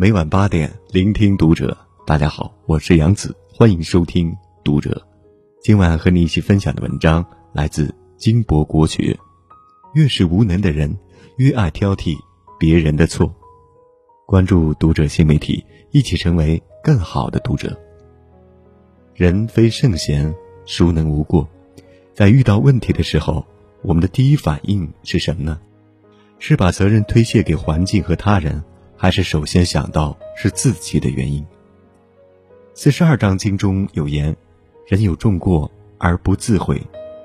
每晚八点，聆听读者。大家好，我是杨子，欢迎收听读者。今晚和你一起分享的文章来自金博国学。越是无能的人，越爱挑剔别人的错。关注读者新媒体，一起成为更好的读者。人非圣贤，孰能无过？在遇到问题的时候，我们的第一反应是什么呢？是把责任推卸给环境和他人？还是首先想到是自己的原因。四十二章经中有言：“人有重过而不自悔，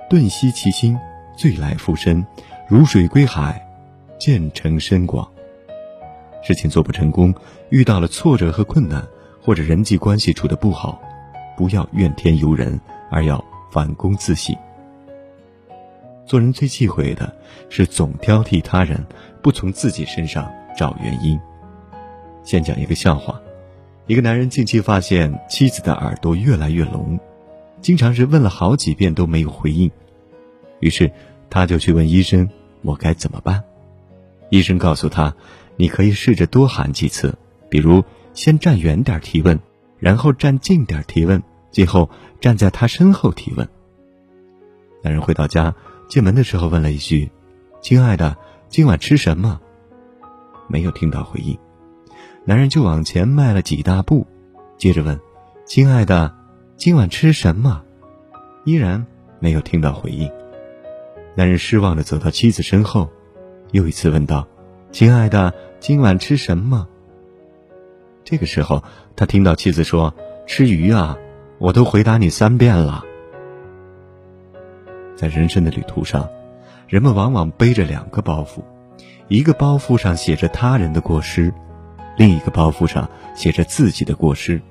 顿息其心，醉来复身，如水归海，渐成深广。”事情做不成功，遇到了挫折和困难，或者人际关系处的不好，不要怨天尤人，而要反躬自省。做人最忌讳的是总挑剔他人，不从自己身上找原因。先讲一个笑话：一个男人近期发现妻子的耳朵越来越聋，经常是问了好几遍都没有回应，于是他就去问医生：“我该怎么办？”医生告诉他：“你可以试着多喊几次，比如先站远点提问，然后站近点提问，最后站在他身后提问。”男人回到家，进门的时候问了一句：“亲爱的，今晚吃什么？”没有听到回应。男人就往前迈了几大步，接着问：“亲爱的，今晚吃什么？”依然没有听到回应。男人失望的走到妻子身后，又一次问道：“亲爱的，今晚吃什么？”这个时候，他听到妻子说：“吃鱼啊！”我都回答你三遍了。在人生的旅途上，人们往往背着两个包袱，一个包袱上写着他人的过失。另一个包袱上写着自己的过失，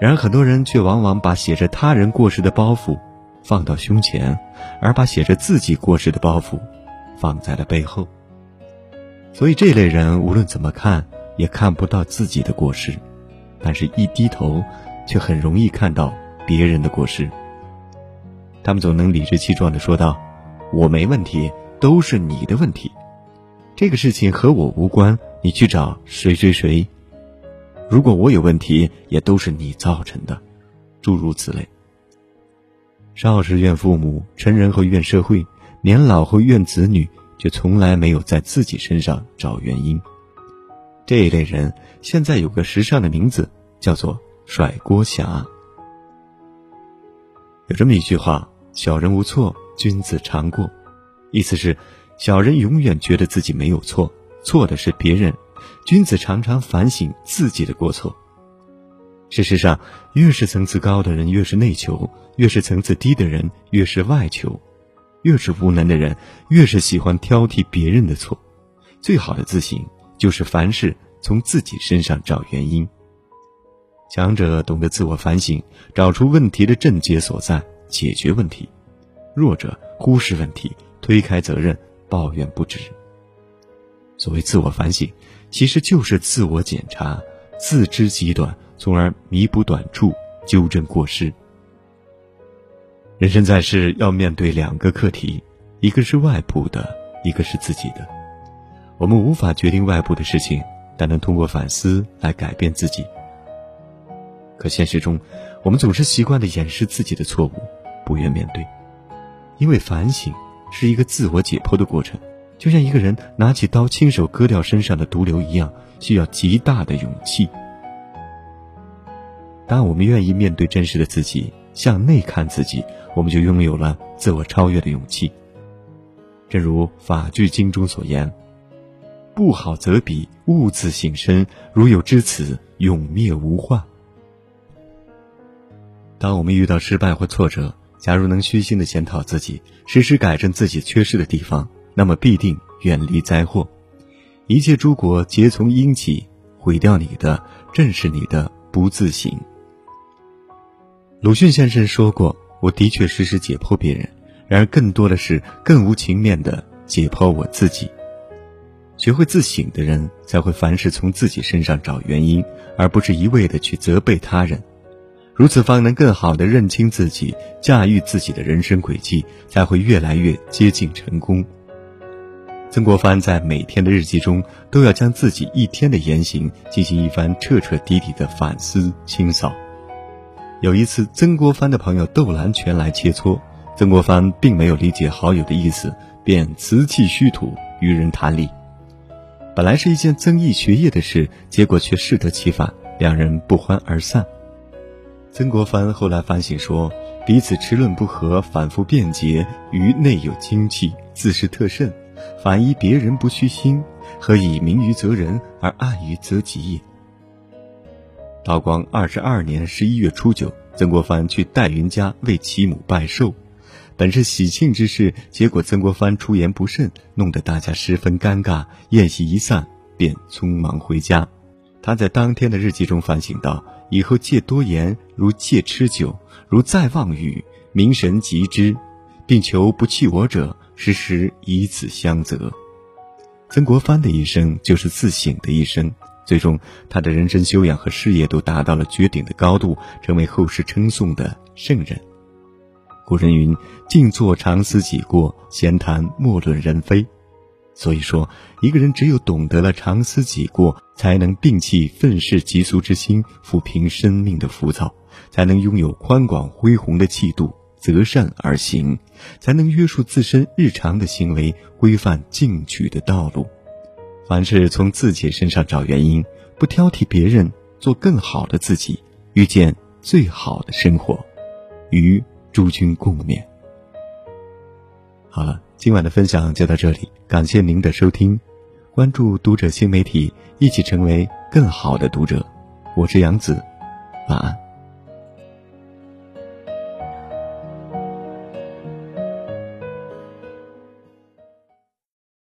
然而很多人却往往把写着他人过失的包袱放到胸前，而把写着自己过失的包袱放在了背后。所以这类人无论怎么看也看不到自己的过失，但是一低头却很容易看到别人的过失。他们总能理直气壮地说道：“我没问题，都是你的问题，这个事情和我无关。”你去找谁谁谁？如果我有问题，也都是你造成的，诸如此类。少时怨父母，成人后怨社会，年老后怨子女，却从来没有在自己身上找原因。这一类人现在有个时尚的名字，叫做“甩锅侠”。有这么一句话：“小人无错，君子常过。”意思是，小人永远觉得自己没有错。错的是别人，君子常常反省自己的过错。事实上，越是层次高的人，越是内求；越是层次低的人，越是外求；越是无能的人，越是喜欢挑剔别人的错。最好的自省，就是凡事从自己身上找原因。强者懂得自我反省，找出问题的症结所在，解决问题；弱者忽视问题，推开责任，抱怨不止。所谓自我反省，其实就是自我检查，自知极短，从而弥补短处，纠正过失。人生在世，要面对两个课题，一个是外部的，一个是自己的。我们无法决定外部的事情，但能通过反思来改变自己。可现实中，我们总是习惯的掩饰自己的错误，不愿面对，因为反省是一个自我解剖的过程。就像一个人拿起刀亲手割掉身上的毒瘤一样，需要极大的勇气。当我们愿意面对真实的自己，向内看自己，我们就拥有了自我超越的勇气。正如《法句经》中所言：“不好则彼，勿自省身。如有知此，永灭无患。”当我们遇到失败或挫折，假如能虚心的检讨自己，时时改正自己缺失的地方。那么必定远离灾祸，一切诸国皆从因起，毁掉你的正是你的不自省。鲁迅先生说过：“我的确时时解剖别人，然而更多的是更无情面的解剖我自己。学会自省的人，才会凡事从自己身上找原因，而不是一味的去责备他人。如此方能更好的认清自己，驾驭自己的人生轨迹，才会越来越接近成功。”曾国藩在每天的日记中都要将自己一天的言行进行一番彻彻底底的反思清扫。有一次，曾国藩的朋友窦兰泉来切磋，曾国藩并没有理解好友的意思，便辞气虚土，与人谈理。本来是一件增益学业的事，结果却适得其反，两人不欢而散。曾国藩后来反省说，彼此持论不合，反复辩解，于内有精气，自是特甚。反依别人不虚心，何以明于则人而暗于则己也？道光二十二年十一月初九，曾国藩去戴云家为其母拜寿。本是喜庆之事，结果曾国藩出言不慎，弄得大家十分尴尬。宴席一散，便匆忙回家。他在当天的日记中反省道：“以后戒多言，如戒吃酒；如再妄语，明神极之，并求不弃我者，时时以此相责。”曾国藩的一生就是自省的一生，最终他的人生修养和事业都达到了绝顶的高度，成为后世称颂的圣人。古人云：“静坐常思己过，闲谈莫论人非。”所以说，一个人只有懂得了常思己过，才能摒弃愤世嫉俗之心，抚平生命的浮躁，才能拥有宽广恢宏的气度，择善而行，才能约束自身日常的行为，规范进取的道路。凡事从自己身上找原因，不挑剔别人，做更好的自己，遇见最好的生活。与诸君共勉。好了，今晚的分享就到这里，感谢您的收听，关注读者新媒体，一起成为更好的读者。我是杨子，晚安。